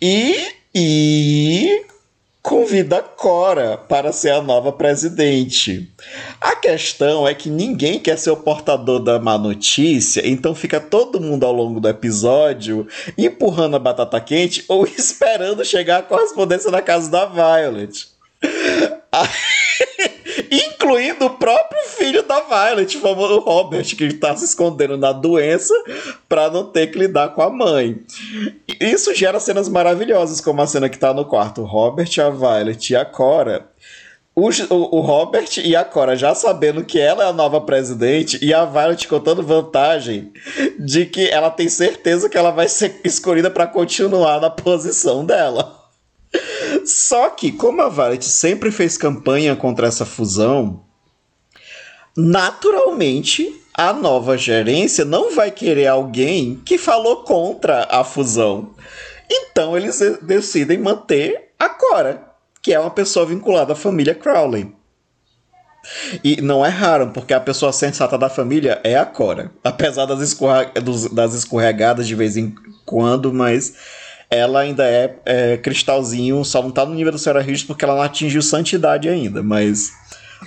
[SPEAKER 1] E, e convida Cora para ser a nova presidente. A questão é que ninguém quer ser o portador da má notícia, então fica todo mundo ao longo do episódio empurrando a batata quente ou (laughs) esperando chegar a correspondência na casa da Violet. Incluindo o próprio filho da Violet, o Robert, que está se escondendo na doença para não ter que lidar com a mãe. Isso gera cenas maravilhosas, como a cena que está no quarto: Robert, a Violet e a Cora. O, o, Robert e a Cora já sabendo que ela é a nova presidente e a Violet contando vantagem de que ela tem certeza que ela vai ser escolhida para continuar na posição dela. Só que, como a Violet sempre fez campanha contra essa fusão, naturalmente a nova gerência não vai querer alguém que falou contra a fusão. Então eles decidem manter a Cora, que é uma pessoa vinculada à família Crowley. E não é raro, porque a pessoa sensata da família é a Cora. Apesar das, das escorregadas de vez em quando, mas ela ainda é, é, cristalzinho, só não tá no nível da Senhora Ridge porque ela não atingiu santidade ainda, mas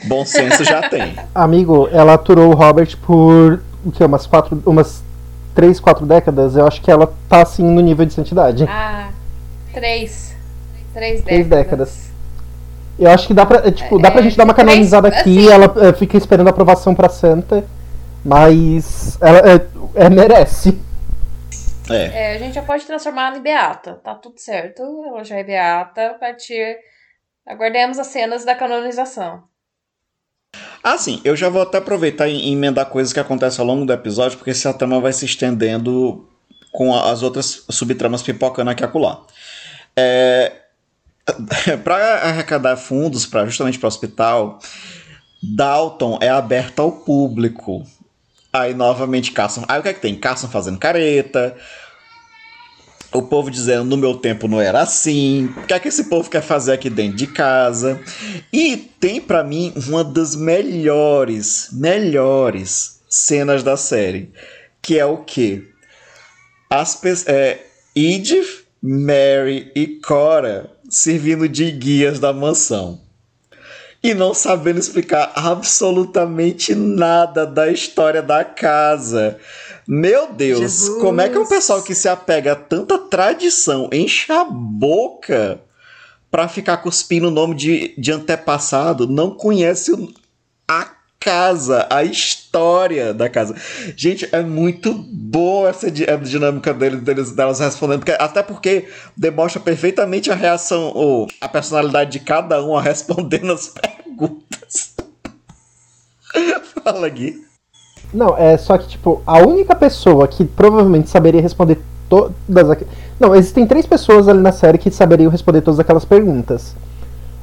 [SPEAKER 1] bom senso já tem. (laughs)
[SPEAKER 3] Amigo, ela aturou o Robert por o que, umas quatro, umas três, quatro décadas, eu acho que ela tá assim no nível de santidade.
[SPEAKER 2] Ah, três. Três décadas.
[SPEAKER 3] Três décadas. Eu acho que dá pra, é, tipo, dá pra é, gente dar uma canonizada três, aqui, assim, ela é, fica esperando a aprovação pra santa, mas ela é, é merece.
[SPEAKER 2] É. é. a gente já pode transformar ela em beata. Tá tudo certo. Ela já é beata. A partir. Aguardemos as cenas da canonização.
[SPEAKER 1] Ah, sim. Eu já vou até aproveitar e emendar coisas que acontecem ao longo do episódio, porque essa trama vai se estendendo com as outras subtramas pipocando aqui e acolá. É... (laughs) para arrecadar fundos para justamente para o hospital, Dalton é aberto ao público. Aí novamente caçam. Aí o que é que tem? Caçam fazendo careta. O povo dizendo no meu tempo não era assim. O que é que esse povo quer fazer aqui dentro de casa? E tem para mim uma das melhores, melhores cenas da série, que é o que as é, Edith, Mary e Cora servindo de guias da mansão e não sabendo explicar absolutamente nada da história da casa. Meu Deus, Jesus. como é que é um pessoal que se apega a tanta tradição enche a boca para ficar cuspindo o nome de, de antepassado, não conhece a casa, a história da casa. Gente, é muito boa essa a dinâmica deles, deles, delas respondendo, porque, até porque demonstra perfeitamente a reação, ou a personalidade de cada um a respondendo as (laughs) perguntas. Fala, Gui.
[SPEAKER 3] Não, é só que, tipo, a única pessoa que provavelmente saberia responder todas aquelas. Não, existem três pessoas ali na série que saberiam responder todas aquelas perguntas.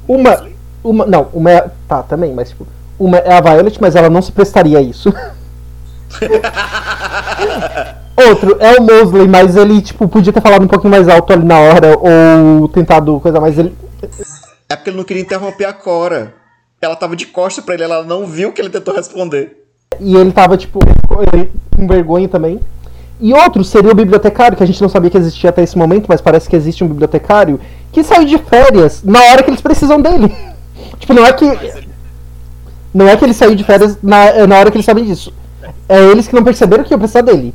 [SPEAKER 3] Uma. Uma. Não, uma é. Tá, também, mas tipo uma é a Violet, mas ela não se prestaria a isso. (laughs) Outro é o Mosley, mas ele tipo podia ter falado um pouquinho mais alto ali na hora ou tentado coisa mais ele
[SPEAKER 1] É porque ele não queria interromper a Cora. Ela tava de costas para ele, ela não viu que ele tentou responder.
[SPEAKER 3] E ele tava tipo com vergonha também. E outro seria o bibliotecário, que a gente não sabia que existia até esse momento, mas parece que existe um bibliotecário que saiu de férias na hora que eles precisam dele. (laughs) tipo, não é que não é que ele saiu de férias na, na hora que eles sabem disso. É eles que não perceberam que iam precisar dele.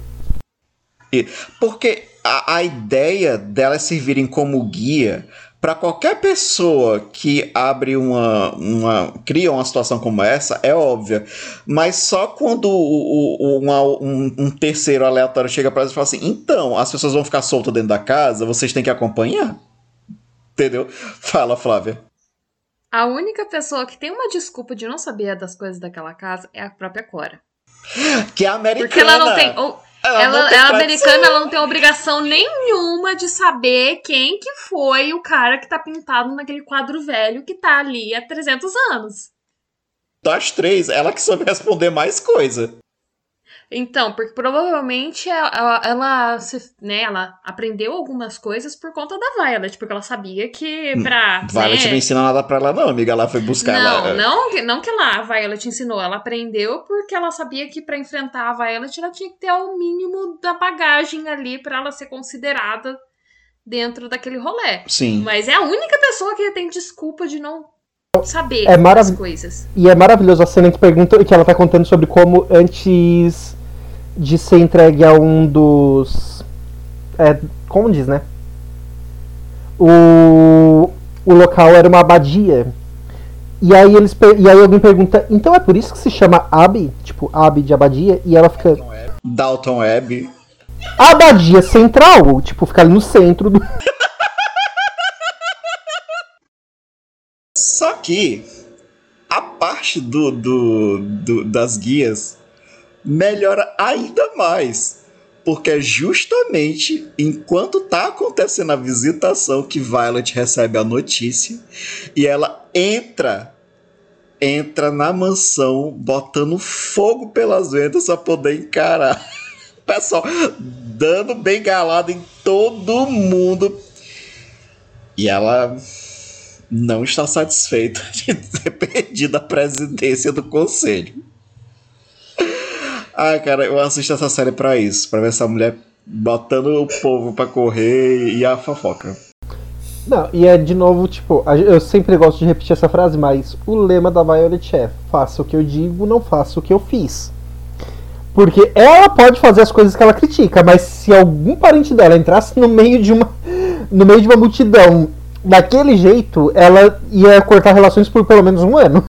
[SPEAKER 1] Porque a, a ideia delas servirem como guia para qualquer pessoa que abre uma, uma. cria uma situação como essa, é óbvia. Mas só quando o, o, uma, um, um, terceiro aleatório chega para elas e fala assim: então, as pessoas vão ficar soltas dentro da casa, vocês têm que acompanhar. Entendeu? Fala, Flávia.
[SPEAKER 2] A única pessoa que tem uma desculpa de não saber das coisas daquela casa é a própria Cora.
[SPEAKER 1] Que é americana.
[SPEAKER 2] Porque ela não tem. Ela, ela, ela é americana, ela não tem obrigação nenhuma de saber quem que foi o cara que tá pintado naquele quadro velho que tá ali há 300 anos.
[SPEAKER 1] Das três, ela que soube responder mais coisa.
[SPEAKER 2] Então, porque provavelmente ela, ela, né, ela aprendeu algumas coisas por conta da Violet, porque ela sabia que hum, pra.
[SPEAKER 1] Violet
[SPEAKER 2] né,
[SPEAKER 1] não ensina nada pra ela, não, amiga. Ela foi buscar
[SPEAKER 2] não,
[SPEAKER 1] ela.
[SPEAKER 2] Não, não que lá a Violet ensinou. Ela aprendeu porque ela sabia que para enfrentar a Violet ela tinha que ter o mínimo da bagagem ali para ela ser considerada dentro daquele rolê.
[SPEAKER 1] Sim.
[SPEAKER 2] Mas é a única pessoa que tem desculpa de não saber
[SPEAKER 3] é
[SPEAKER 2] as coisas.
[SPEAKER 3] E é maravilhoso a cena que pergunta que ela tá contando sobre como antes de ser entregue a um dos. É, como diz, né? O, o local era uma abadia. E aí, eles, e aí alguém pergunta, então é por isso que se chama Abbey? Tipo, Abbey de abadia? E ela fica.
[SPEAKER 1] Dalton Abbey.
[SPEAKER 3] Abadia central, tipo, fica ali no centro do.
[SPEAKER 1] Só que a parte do, do, do das guias melhora ainda mais. Porque é justamente enquanto tá acontecendo a visitação que Violet recebe a notícia e ela entra entra na mansão botando fogo pelas ventas para poder encarar. (laughs) Pessoal dando bengalada em todo mundo. E ela não está satisfeita (laughs) de ter perdido a presidência do conselho. Ai, cara, eu assisto essa série pra isso, pra ver essa mulher botando o povo pra correr e a fofoca.
[SPEAKER 3] Não, e é de novo, tipo, eu sempre gosto de repetir essa frase, mas o lema da Violet é: faça o que eu digo, não faça o que eu fiz. Porque ela pode fazer as coisas que ela critica, mas se algum parente dela entrasse no meio de uma no meio de uma multidão daquele jeito, ela ia cortar relações por pelo menos um ano.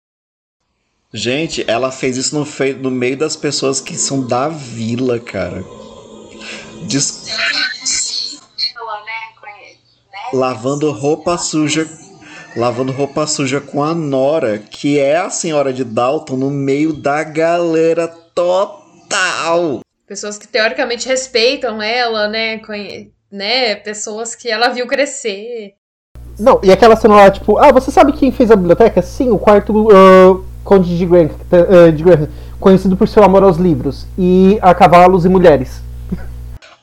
[SPEAKER 1] Gente, ela fez isso no, fe... no meio das pessoas que são da vila, cara. Des... Lavando roupa suja. Lavando roupa suja com a Nora, que é a senhora de Dalton, no meio da galera total.
[SPEAKER 2] Pessoas que teoricamente respeitam ela, né? Conhe... né? Pessoas que ela viu crescer.
[SPEAKER 3] Não, e aquela cena lá, tipo, ah, você sabe quem fez a biblioteca? Sim, o quarto. Uh Conde de Graham, uh, de Graham, conhecido por seu amor aos livros e a cavalos e mulheres. (laughs)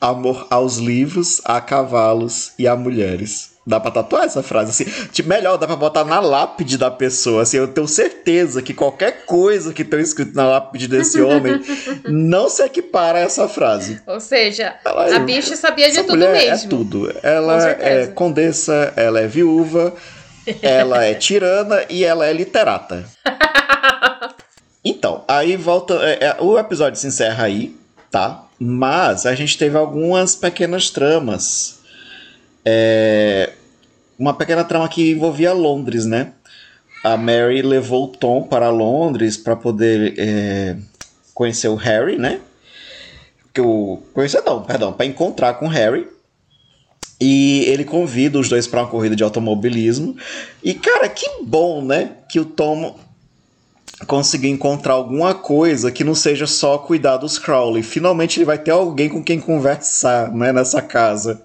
[SPEAKER 1] Amor aos livros, a cavalos e a mulheres. Dá pra tatuar essa frase assim? Tipo, melhor, dá pra botar na lápide da pessoa. Assim, eu tenho certeza que qualquer coisa que tenha escrito na lápide desse (laughs) homem não se equipara a essa frase.
[SPEAKER 2] Ou seja, ela, a é bicha sabia de tudo
[SPEAKER 1] é
[SPEAKER 2] mesmo.
[SPEAKER 1] É tudo. Ela é condessa, ela é viúva, ela é tirana e ela é literata. (laughs) Então, aí volta. É, é, o episódio se encerra aí, tá? Mas a gente teve algumas pequenas tramas. É, uma pequena trama que envolvia Londres, né? A Mary levou o Tom para Londres para poder é, conhecer o Harry, né? Que o conhecer não, perdão, para encontrar com o Harry. E ele convida os dois para uma corrida de automobilismo. E cara, que bom, né? Que o Tom conseguir encontrar alguma coisa que não seja só cuidar dos Crowley. Finalmente ele vai ter alguém com quem conversar, né, nessa casa.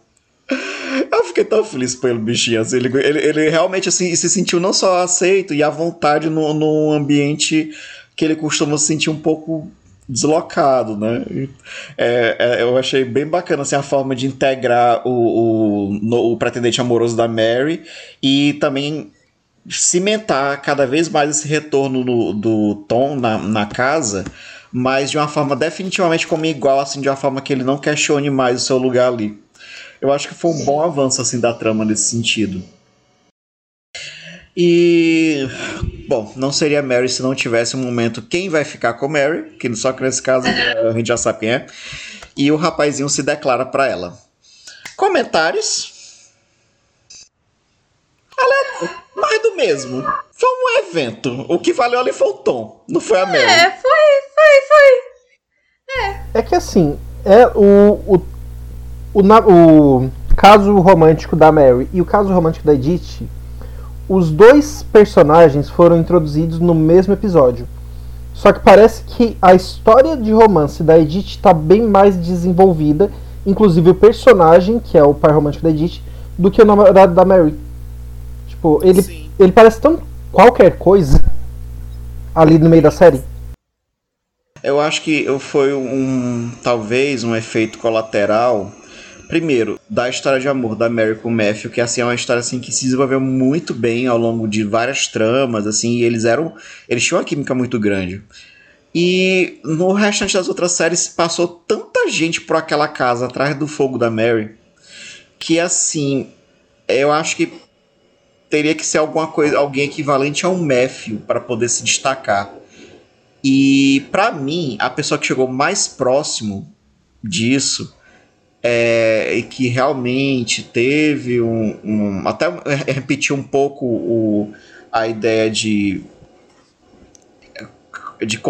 [SPEAKER 1] Eu fiquei tão feliz pelo bichinho, assim, ele, ele, ele realmente assim, se sentiu não só aceito e à vontade no, no ambiente que ele costuma se sentir um pouco deslocado, né? É, é, eu achei bem bacana assim, a forma de integrar o, o, no, o pretendente amoroso da Mary e também cimentar cada vez mais esse retorno no, do Tom na, na casa, mas de uma forma definitivamente como igual, assim, de uma forma que ele não questione mais o seu lugar ali. Eu acho que foi um bom avanço assim da trama nesse sentido. E bom, não seria Mary se não tivesse um momento quem vai ficar com Mary, que só que nesse caso (coughs) a gente já sabe quem é. E o rapazinho se declara para ela. Comentários. Aleatório. Mais do mesmo. Foi um evento. O que valeu ali foi o tom. Não foi a Mary.
[SPEAKER 2] É, foi, foi, foi.
[SPEAKER 3] É que assim, é o, o, o, na- o caso romântico da Mary e o caso romântico da Edith, os dois personagens foram introduzidos no mesmo episódio. Só que parece que a história de romance da Edith está bem mais desenvolvida, inclusive o personagem, que é o par romântico da Edith, do que o namorado da Mary. Tipo, ele,
[SPEAKER 1] Sim.
[SPEAKER 3] ele parece tão qualquer coisa ali no meio da série.
[SPEAKER 1] Eu acho que foi um. talvez um efeito colateral. Primeiro, da história de amor da Mary com o Matthew, que assim é uma história assim que se desenvolveu muito bem ao longo de várias tramas, assim, e eles eram. Eles tinham uma química muito grande. E no restante das outras séries passou tanta gente por aquela casa atrás do fogo da Mary que assim, eu acho que teria que ser alguma coisa, alguém equivalente a um Matthew para poder se destacar. E pra mim, a pessoa que chegou mais próximo disso é, e que realmente teve um, um- até repetir um pouco o, a ideia de de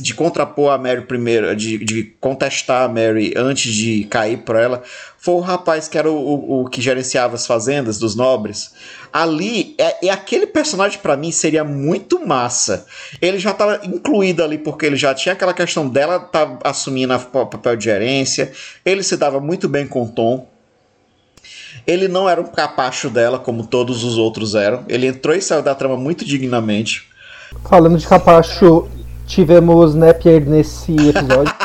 [SPEAKER 1] de contrapor a Mary primeiro de, de contestar a Mary antes de cair por ela foi o rapaz que era o, o, o que gerenciava as fazendas dos nobres. Ali é, é aquele personagem pra mim seria muito massa. Ele já estava incluído ali porque ele já tinha aquela questão dela tá assumindo o papel de gerência. Ele se dava muito bem com o Tom. Ele não era um capacho dela como todos os outros eram. Ele entrou e saiu da trama muito dignamente
[SPEAKER 3] Falando de capacho, tivemos Napier nesse episódio. (laughs)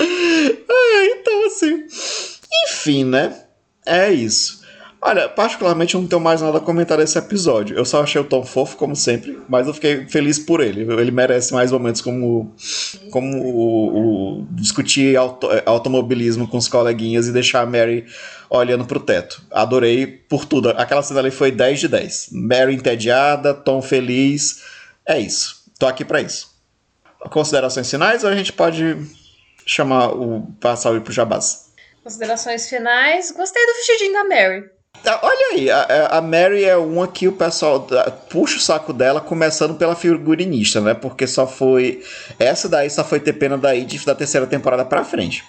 [SPEAKER 1] É, então assim. Enfim, né? É isso. Olha, particularmente eu não tenho mais nada a comentar desse episódio. Eu só achei o Tom fofo, como sempre, mas eu fiquei feliz por ele. Ele merece mais momentos como, como o, o- discutir auto- automobilismo com os coleguinhas e deixar a Mary olhando pro teto. Adorei por tudo. Aquela cena ali foi 10 de 10. Mary entediada, Tom feliz. É isso. Tô aqui pra isso. Considerações finais ou a gente pode chamar o passar o pro Jabás?
[SPEAKER 2] Considerações finais. Gostei do vestidinho da Mary.
[SPEAKER 1] Ah, Olha aí, a, a Mary é uma que o pessoal puxa o saco dela, começando pela figurinista, né? Porque só foi. Essa daí só foi ter pena da Edith da terceira temporada pra frente.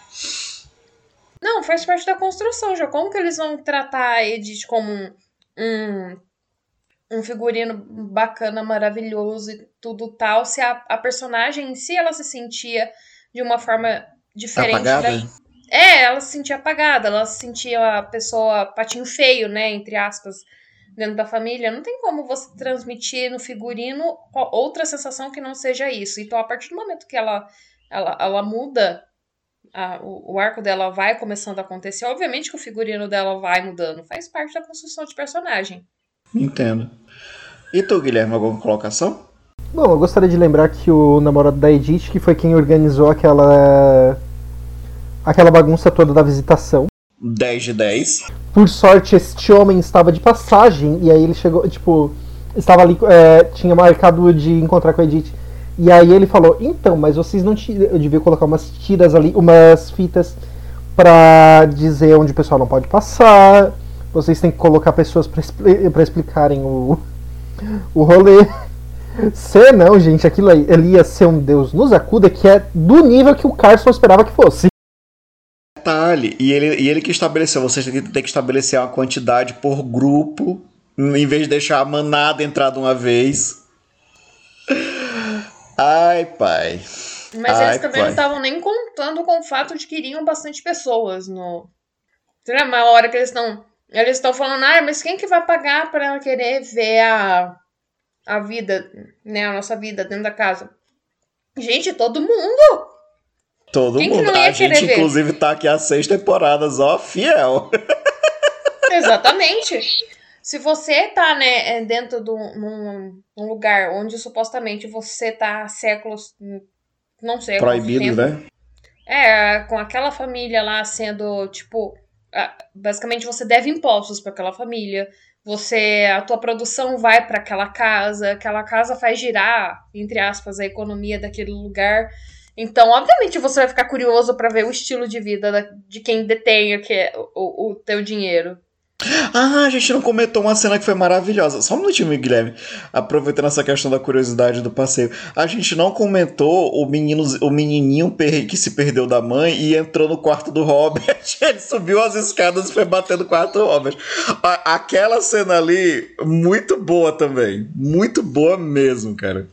[SPEAKER 2] Não, faz parte da construção já. Como que eles vão tratar a Edith como um, um, um figurino bacana, maravilhoso e tudo tal, se a, a personagem em si ela se sentia de uma forma diferente
[SPEAKER 1] Apagada?
[SPEAKER 2] da, É, ela se sentia apagada, ela se sentia a pessoa patinho feio, né, entre aspas, dentro da família. Não tem como você transmitir no figurino outra sensação que não seja isso. Então, a partir do momento que ela, ela, ela muda, a- o, o arco dela vai começando a acontecer, obviamente que o figurino dela vai mudando. Faz parte da construção de personagem.
[SPEAKER 1] Entendo. E tu, Guilherme, alguma colocação?
[SPEAKER 3] Bom, eu gostaria de lembrar que o namorado da Edith, que foi quem organizou aquela. aquela bagunça toda da visitação.
[SPEAKER 1] 10 de 10.
[SPEAKER 3] Por sorte, este homem estava de passagem, e aí ele chegou, tipo, estava ali, é, tinha marcado de encontrar com a Edith. E aí ele falou, então, mas vocês não ti- eu devia colocar umas tiras ali, umas fitas pra dizer onde o pessoal não pode passar. Vocês têm que colocar pessoas pra explicarem o, o rolê. (laughs) Se não, gente, aquilo aí, ele ia ser um Deus nos acuda que é do nível que o Carson esperava que fosse.
[SPEAKER 1] Detalhe, e ele, e ele que estabeleceu, vocês têm que, têm que estabelecer uma quantidade por grupo, em vez de deixar a manada entrar de uma vez. (laughs) Ai, pai.
[SPEAKER 2] Mas
[SPEAKER 1] Ai,
[SPEAKER 2] eles também
[SPEAKER 1] pai.
[SPEAKER 2] não estavam nem contando com o fato de que iriam bastante pessoas no. Uma hora que eles estão. Eles estão falando, ah, mas quem que vai pagar pra ela querer ver a, a vida, né? A nossa vida dentro da casa? Gente, todo mundo!
[SPEAKER 1] Todo
[SPEAKER 2] Quem que
[SPEAKER 1] mundo. A gente,
[SPEAKER 2] ver?
[SPEAKER 1] inclusive, tá aqui há seis temporadas, ó, fiel.
[SPEAKER 2] Exatamente. Se você tá, né, é, dentro de um, num lugar onde supostamente você tá há séculos, hum, não sei,
[SPEAKER 1] Proibido, né?
[SPEAKER 2] É, com aquela família lá sendo, tipo, basicamente você deve impostos para aquela família. Você, a tua produção vai para aquela casa, aquela casa faz girar, entre aspas, a economia daquele lugar. Então, obviamente, você vai ficar curioso para ver o estilo de vida da, de quem detém o, que é, o, o teu dinheiro.
[SPEAKER 1] Ah, a gente não comentou uma cena que foi maravilhosa. Só um minutinho, Guilherme. Aproveitando essa questão da curiosidade do passeio. A gente não comentou o, menino, o menininho que se perdeu da mãe e entrou no quarto do Robert. (laughs) Ele subiu as escadas e foi bater no quarto do Robert. Aquela cena ali, muito boa também. Muito boa mesmo, cara.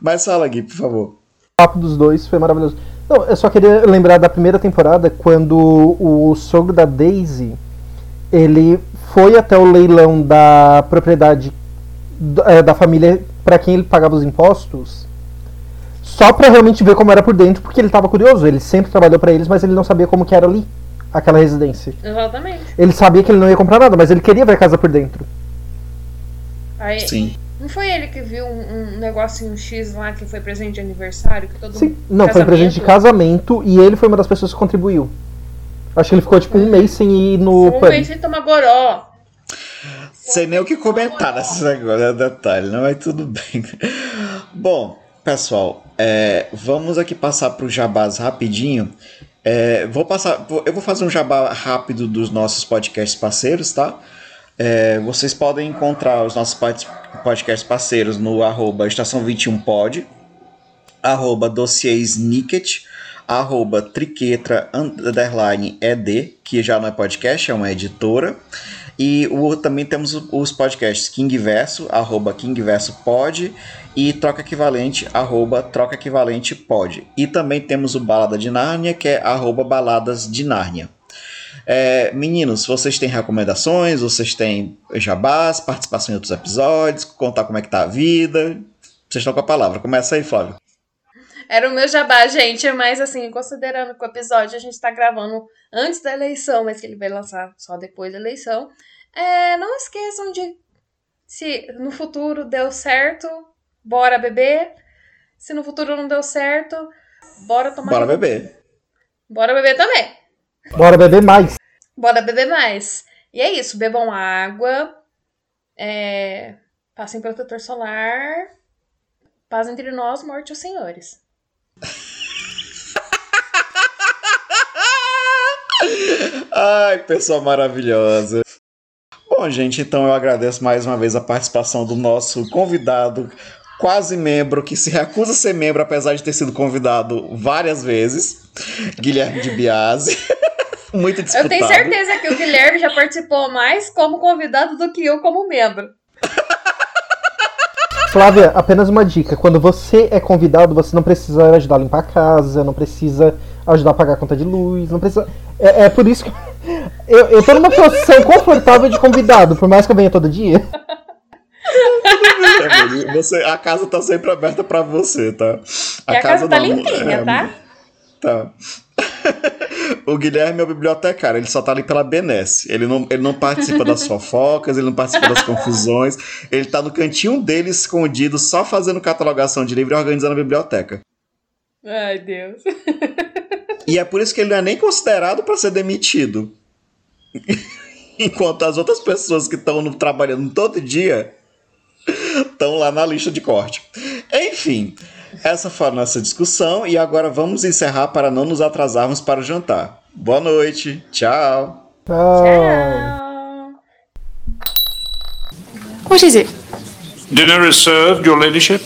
[SPEAKER 1] Mas fala, Gui, por favor.
[SPEAKER 3] O papo dos dois foi maravilhoso. Não, eu só queria lembrar da primeira temporada, quando o sogro da Daisy ele foi até o leilão da propriedade é, da família para quem ele pagava os impostos, só para realmente ver como era por dentro, porque ele estava curioso. Ele sempre trabalhou para eles, mas ele não sabia como que era ali aquela residência.
[SPEAKER 2] Exatamente.
[SPEAKER 3] Ele sabia que ele não ia comprar nada, mas ele queria ver a casa por dentro.
[SPEAKER 2] Aí,
[SPEAKER 1] Sim.
[SPEAKER 2] Não foi ele que viu um, um negocinho X lá que foi presente de aniversário? Que todo
[SPEAKER 3] Sim, não, foi presente de casamento e ele foi uma das pessoas que contribuiu. Acho que ele ficou tipo um mês sem ir no
[SPEAKER 2] um mês sem tomar goró.
[SPEAKER 1] Sei nem o que comentar nesse negócio, é detalhe, não, mas tudo bem. Bom, pessoal, é, vamos aqui passar para o jabás rapidinho. É, vou passar, eu vou fazer um jabá rápido dos nossos podcasts parceiros, tá? É, vocês podem encontrar os nossos podcasts parceiros no arroba estação 21pod, arroba dossiês Nicket, arroba triquetra underline ed, que já não é podcast, é uma editora. E o, também temos os podcasts King Verso, arroba King Verso Pod, e Troca Equivalente, arroba Troca Equivalente Pod. E também temos o Balada de Nárnia, que é arroba Baladas de Nárnia. É, meninos, vocês têm recomendações, vocês têm jabás, participação em outros episódios, contar como é que tá a vida. Vocês estão com a palavra. Começa aí, Flávio.
[SPEAKER 2] Era o meu jabá, gente, mas assim, considerando que o episódio a gente tá gravando antes da eleição, mas que ele vai lançar só depois da eleição, é, não esqueçam de, se no futuro deu certo, bora beber. Se no futuro não deu certo, bora tomar.
[SPEAKER 1] Bora beber.
[SPEAKER 2] Bora beber também.
[SPEAKER 3] Bora beber mais.
[SPEAKER 2] Bora beber mais. E é isso, bebam água, é, passem protetor solar, paz entre nós, morte aos senhores.
[SPEAKER 1] Ai, pessoa maravilhosa. Bom, gente, então eu agradeço mais uma vez a participação do nosso convidado, quase membro, que se recusa a ser membro, apesar de ter sido convidado várias vezes, Guilherme de Biase. (laughs) Muito disputado.
[SPEAKER 2] Eu tenho certeza que o Guilherme já participou mais como convidado do que eu como membro. (laughs)
[SPEAKER 3] Flávia, apenas uma dica. Quando você é convidado, você não precisa ajudar a limpar a casa, não precisa ajudar a pagar a conta de luz, não precisa. É, é por isso que eu, eu tô numa posição confortável de convidado, por mais que eu venha todo dia.
[SPEAKER 1] É, você, a casa tá sempre aberta para você, tá?
[SPEAKER 2] A, e a casa, casa tá não, limpinha, é, tá?
[SPEAKER 1] Tá. o Guilherme é o bibliotecário, ele só tá ali pela benesse. Ele não, ele não participa das (laughs) fofocas, ele não participa das confusões. Ele tá no cantinho dele escondido, só fazendo catalogação de livro e organizando a biblioteca.
[SPEAKER 2] Ai, Deus.
[SPEAKER 1] e é por isso que ele não é nem considerado para ser demitido. (laughs) Enquanto as outras pessoas que estão trabalhando todo dia estão lá na lista de corte. Enfim. Essa foi a nossa discussão e agora vamos encerrar para não nos atrasarmos para o jantar. Boa noite. Tchau.
[SPEAKER 2] Tchau.
[SPEAKER 4] What is it?
[SPEAKER 5] Dinner is served, Your Ladyship.